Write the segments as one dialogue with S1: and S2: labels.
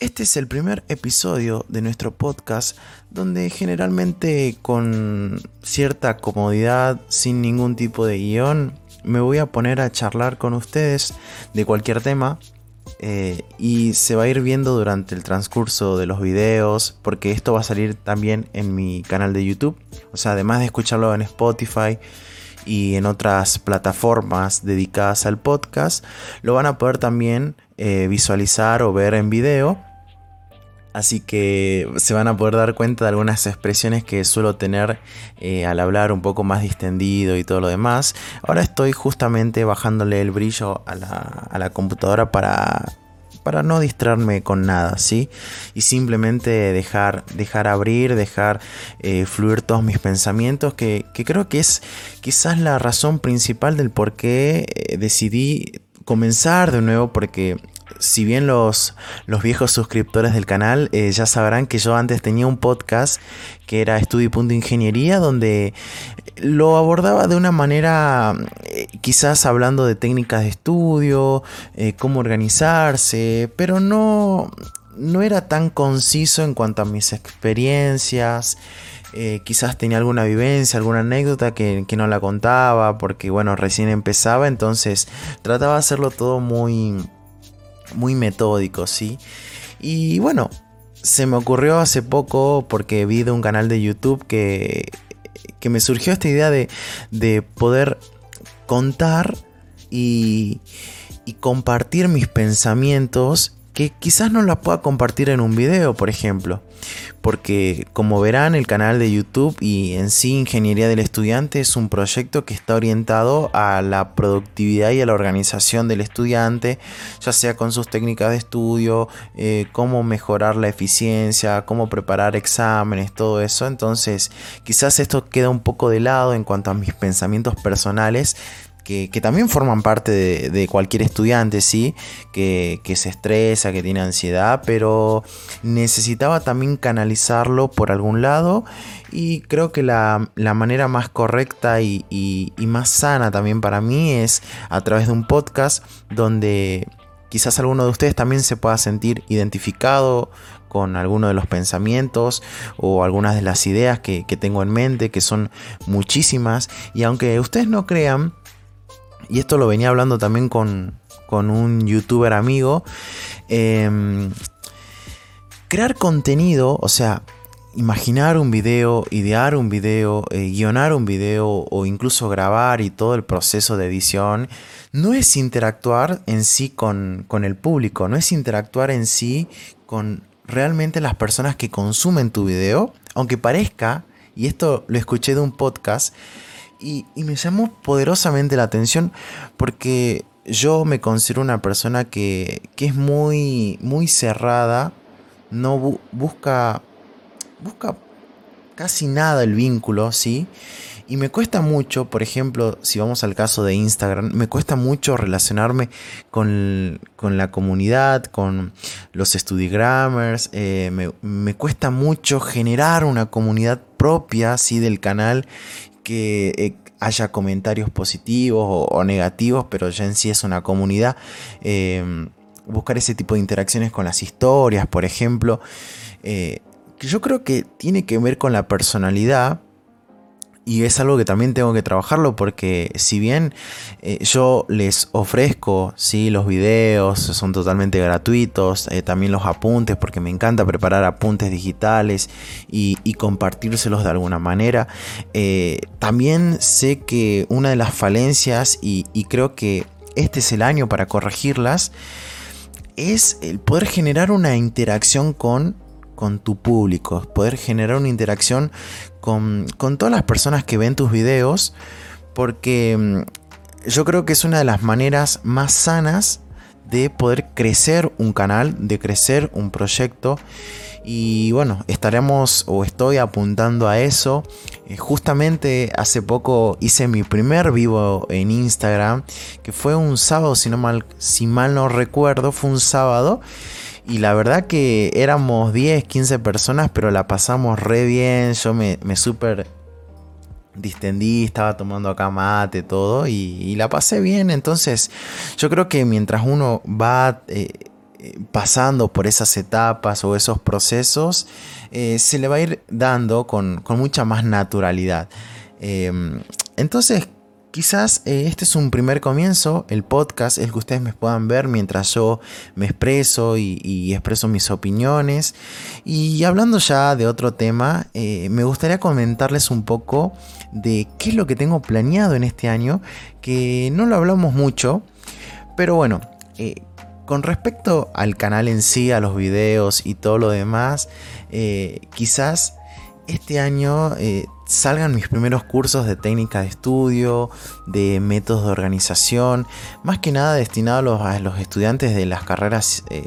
S1: Este es el primer episodio de nuestro podcast donde generalmente con cierta comodidad, sin ningún tipo de guion, me voy a poner a charlar con ustedes de cualquier tema eh, y se va a ir viendo durante el transcurso de los videos porque esto va a salir también en mi canal de YouTube. O sea, además de escucharlo en Spotify y en otras plataformas dedicadas al podcast, lo van a poder también eh, visualizar o ver en video Así que se van a poder dar cuenta de algunas expresiones que suelo tener eh, al hablar un poco más distendido y todo lo demás. Ahora estoy justamente bajándole el brillo a la, computadora para, para no distraerme con nada, ¿sí? Y simplemente dejar, dejar abrir, dejar eh, fluir todos mis pensamientos, que, que, creo que es quizás la razón principal del por qué eh, decidí comenzar de nuevo, porque si bien los, los viejos suscriptores del canal eh, ya sabrán que yo antes tenía un podcast que era Ingeniería, donde lo abordaba de una manera, eh, quizás hablando de técnicas de estudio, eh, cómo organizarse, pero no, no era tan conciso en cuanto a mis experiencias. quizás tenía alguna vivencia, alguna anécdota que, que, no la contaba porque bueno, recién empezaba, entonces trataba de hacerlo todo muy, muy metódico, ¿sí? Y bueno, se me ocurrió hace poco porque vi de un canal de YouTube que, que me surgió esta idea de, de poder contar y, y compartir mis pensamientos que quizás no la pueda compartir en un video, por ejemplo. Porque como verán, el canal de YouTube y en sí Ingeniería del Estudiante es un proyecto que está orientado a la productividad y a la organización del estudiante, ya sea con sus técnicas de estudio, eh, cómo mejorar la eficiencia, cómo preparar exámenes, todo eso. Entonces, quizás esto queda un poco de lado en cuanto a mis pensamientos personales que, también forman parte de, cualquier estudiante, ¿sí? Que, se estresa, que tiene ansiedad, pero necesitaba también canalizarlo por algún lado y creo que la, manera más correcta y, más sana también para mí es a través de un podcast donde quizás alguno de ustedes también se pueda sentir identificado con alguno de los pensamientos o algunas de las ideas que, que tengo en mente, que son muchísimas. Y aunque ustedes no crean, y esto lo venía hablando también con, un youtuber amigo, em, crear contenido, o sea, imaginar un video, idear un video, eh, guionar un video o incluso grabar y todo el proceso de edición, no es interactuar en sí con, con el público, no es interactuar en sí con realmente las personas que consumen tu video, aunque parezca, y esto lo escuché de un podcast, y, me llamó poderosamente la atención porque yo me considero una persona que, es muy, muy cerrada, no busca, busca casi nada el vínculo, ¿sí? Y me cuesta mucho, por ejemplo, si vamos al caso de Instagram, me cuesta mucho relacionarme con, la comunidad, con los studigrammers, eh, me, me, cuesta mucho generar una comunidad propia, ¿sí? Del canal que eh, haya comentarios positivos o, negativos, pero ya en sí es una comunidad. Eh, buscar ese tipo de interacciones con las historias, por ejemplo. Eh, yo creo que tiene que ver con la personalidad y es algo que también tengo que trabajarlo porque si bien eh, yo les ofrezco ¿sí? los videos, son totalmente gratuitos, eh, también los apuntes porque me encanta preparar apuntes digitales y, compartírselos de alguna manera, eh, también sé que una de las falencias y, y creo que este es el año para corregirlas, es el poder generar una interacción con con tu público, poder generar una interacción con, todas las personas que ven tus videos, porque mm, yo creo que es una de las maneras más sanas de poder crecer un canal, de crecer un proyecto. Y bueno, estaremos o estoy apuntando a eso. Eh, justamente hace poco hice mi primer vivo en Instagram, que fue un sábado, si, no mal, si mal no recuerdo, fue un sábado. Y la verdad que éramos 10, 15 personas, pero la pasamos re bien. Yo me, me súper distendí, estaba tomando acá mate, todo, y, la pasé bien. Entonces, yo creo que mientras uno va eh, pasando por esas etapas o esos procesos, se le va a ir dando con, mucha más naturalidad. Em, entonces, Quizás eh, este es un primer comienzo, el podcast, el que ustedes me puedan ver mientras yo me expreso y, expreso mis opiniones. Y hablando ya de otro tema, eh, me gustaría comentarles un poco de qué es lo que tengo planeado en este año, que no lo hablamos mucho, pero bueno, eh, con respecto al canal en sí, a los videos y todo lo demás, quizás este año salgan mis primeros cursos de técnica de estudio, de métodos de organización, más que nada destinados a los, estudiantes de las carreras eh,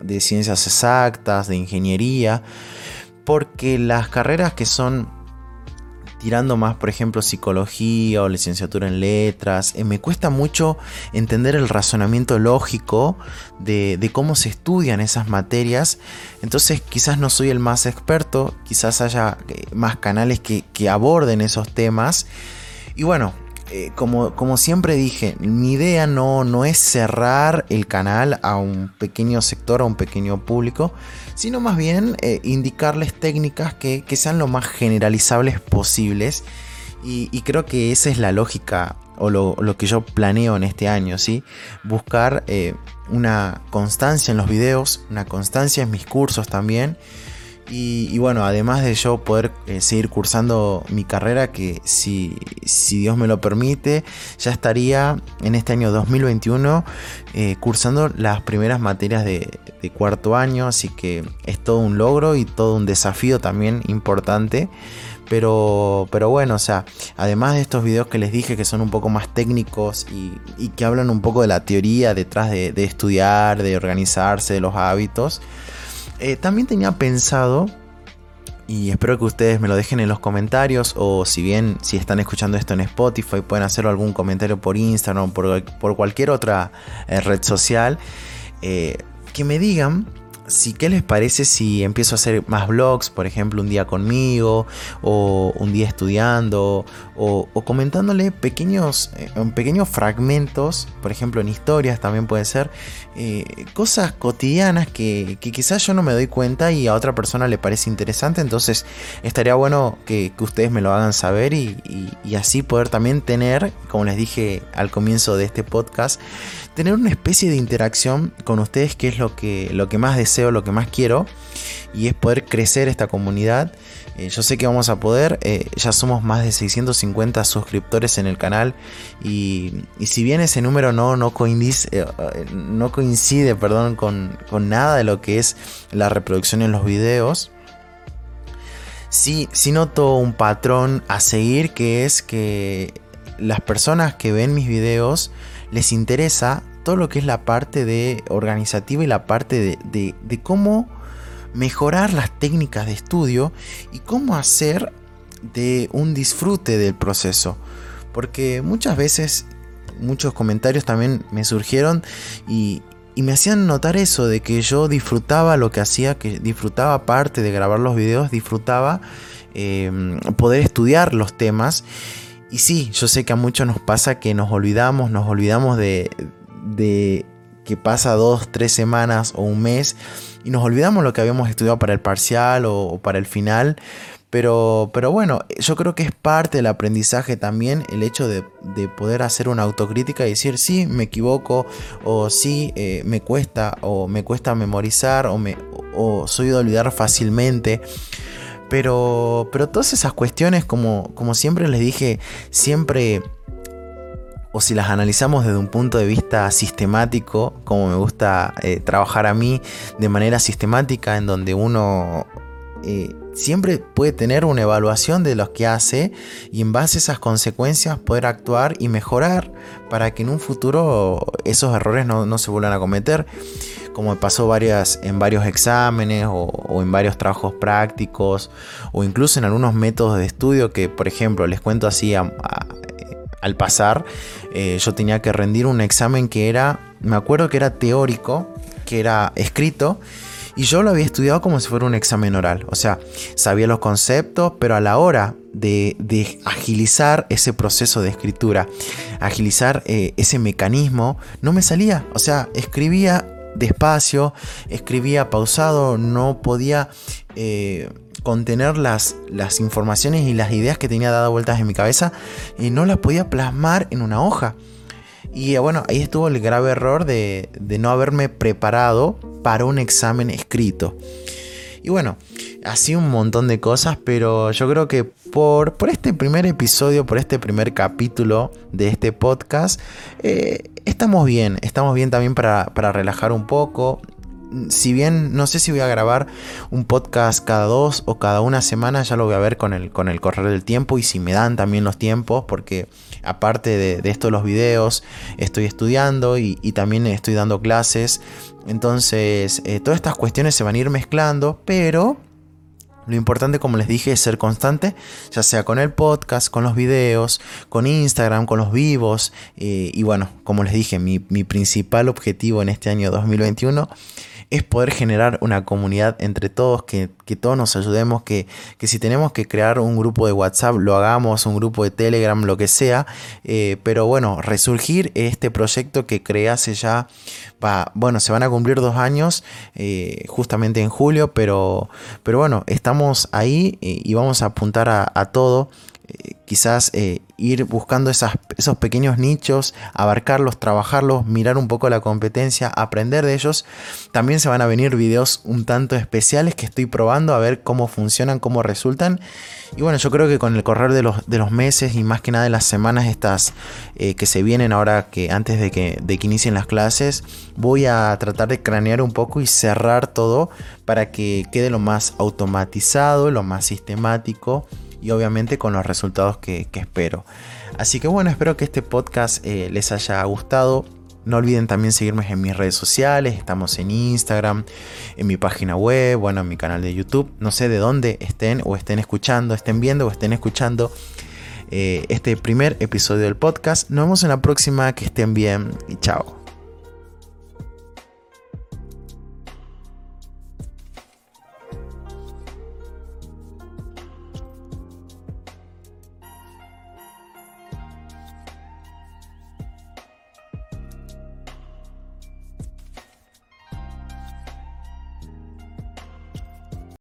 S1: de ciencias exactas, de ingeniería, porque las carreras que son tirando más, por ejemplo, psicología o licenciatura en letras, eh, me cuesta mucho entender el razonamiento lógico de, cómo se estudian esas materias. Entonces quizás no soy el más experto, quizás haya eh, más canales que, aborden esos temas. Y bueno, eh, como, siempre dije, mi idea no, no es cerrar el canal a un pequeño sector, a un pequeño público, sino más bien eh, indicarles técnicas que, sean lo más generalizables posibles. Y, creo que esa es la lógica o lo, que yo planeo en este año, ¿sí? Buscar eh, una constancia en los videos, una constancia en mis cursos también y, bueno, además de yo poder eh, seguir cursando mi carrera, que si, Dios me lo permite, ya estaría en este año 2021 eh, cursando las primeras materias de, cuarto año, así que es todo un logro y todo un desafío también importante. Pero, pero bueno, o sea, además de estos videos que les dije que son un poco más técnicos y, que hablan un poco de la teoría detrás de estudiar, de organizarse, de los hábitos, eh, también tenía pensado, y espero que ustedes me lo dejen en los comentarios, o si bien si están escuchando esto en Spotify, pueden hacer algún comentario por Instagram, por, por cualquier otra eh, red social, eh, que me digan si qué les parece si empiezo a hacer más vlogs, por ejemplo, un día conmigo, o un día estudiando, o, comentándole pequeños, eh, pequeños fragmentos, por ejemplo, en historias también puede ser, eh, cosas cotidianas que, quizás yo no me doy cuenta y a otra persona le parece interesante, entonces estaría bueno que, ustedes me lo hagan saber y así poder también tener, como les dije al comienzo de este podcast, tener una especie de interacción con ustedes, que es lo que, lo que más deseo, lo que más quiero, y es poder crecer esta comunidad. Eh, yo sé que vamos a poder, eh, ya somos más de 650 suscriptores en el canal y, si bien ese número no, no coincide, eh, no coincide perdón, con, con, nada de lo que es la reproducción en los videos, sí, sí noto un patrón a seguir que es que las personas que ven mis videos les interesa todo lo que es la parte de organizativa y la parte de, cómo mejorar las técnicas de estudio y cómo hacer de un disfrute del proceso. Porque muchas veces, muchos comentarios también me surgieron y, me hacían notar eso, de que yo disfrutaba lo que hacía, que disfrutaba parte de grabar los videos, disfrutaba em, poder estudiar los temas y sí, yo sé que a muchos nos pasa que nos olvidamos, nos olvidamos de, de que pasa dos, tres semanas o un mes y nos olvidamos lo que habíamos estudiado para el parcial o, para el final. Pero, pero, bueno, yo creo que es parte del aprendizaje también el hecho de, poder hacer una autocrítica y decir, sí, me equivoco, o sí, eh, me cuesta, o me cuesta memorizar, o, me, o soy de olvidar fácilmente. Pero, pero todas esas cuestiones, como, como siempre les dije, siempre, o si las analizamos desde un punto de vista sistemático, como me gusta eh, trabajar a mí, de manera sistemática, en donde uno eh, siempre puede tener una evaluación de lo que hace y en base a esas consecuencias poder actuar y mejorar para que en un futuro esos errores no, no se vuelvan a cometer como me pasó varias, en varios exámenes o, en varios trabajos prácticos o incluso en algunos métodos de estudio que, por ejemplo, les cuento así al pasar, eh, yo tenía que rendir un examen que era, me acuerdo que era teórico, que era escrito, y yo lo había estudiado como si fuera un examen oral. O sea, sabía los conceptos, pero a la hora de, agilizar ese proceso de escritura, agilizar eh, ese mecanismo, no me salía. O sea, escribía despacio, escribía pausado, no podía eh, contener las, las informaciones y las ideas que tenía dadas vueltas en mi cabeza y no las podía plasmar en una hoja. Y bueno, ahí estuvo el grave error de, de no haberme preparado para un examen escrito. Y bueno, así un montón de cosas, pero yo creo que por, por este primer episodio, por este primer capítulo de este podcast, eh, estamos bien, estamos bien también para, para relajar un poco si bien no sé si voy a grabar un podcast cada dos o cada una semana, ya lo voy a ver con el, con el correr del tiempo y si me dan también los tiempos, porque aparte de, esto los videos, estoy estudiando y, también estoy dando clases. Entonces, eh, todas estas cuestiones se van a ir mezclando, pero lo importante, como les dije, es ser constante, ya sea con el podcast, con los videos, con Instagram, con los vivos. Eh, y bueno, como les dije, mi, mi principal objetivo en este año 2021 es poder generar una comunidad entre todos, que, todos nos ayudemos, que, si tenemos que crear un grupo de WhatsApp, lo hagamos, un grupo de Telegram, lo que sea. Eh, pero bueno, resurgir este proyecto que creé hace ya, bueno, se van a cumplir dos años, eh, justamente en julio, pero, pero bueno, estamos ahí eh, y vamos a apuntar a todo. Quizás eh, ir buscando esos pequeños nichos, abarcarlos, trabajarlos, mirar un poco la competencia, aprender de ellos. También se van a venir videos un tanto especiales que estoy probando a ver cómo funcionan, cómo resultan. Y bueno, yo creo que con el correr de los, de los meses y más que nada de las semanas estas eh, que se vienen ahora que antes de que, de que inicien las clases, voy a tratar de cranear un poco y cerrar todo para que quede lo más automatizado, lo más sistemático y obviamente con los resultados que, espero. Así que bueno, espero que este podcast eh, les haya gustado. No olviden también seguirme en mis redes sociales, estamos en Instagram, en mi página web, bueno, en mi canal de YouTube. No sé de dónde estén o estén escuchando, estén viendo o estén escuchando eh, este primer episodio del podcast. Nos vemos en la próxima, que estén bien y chao.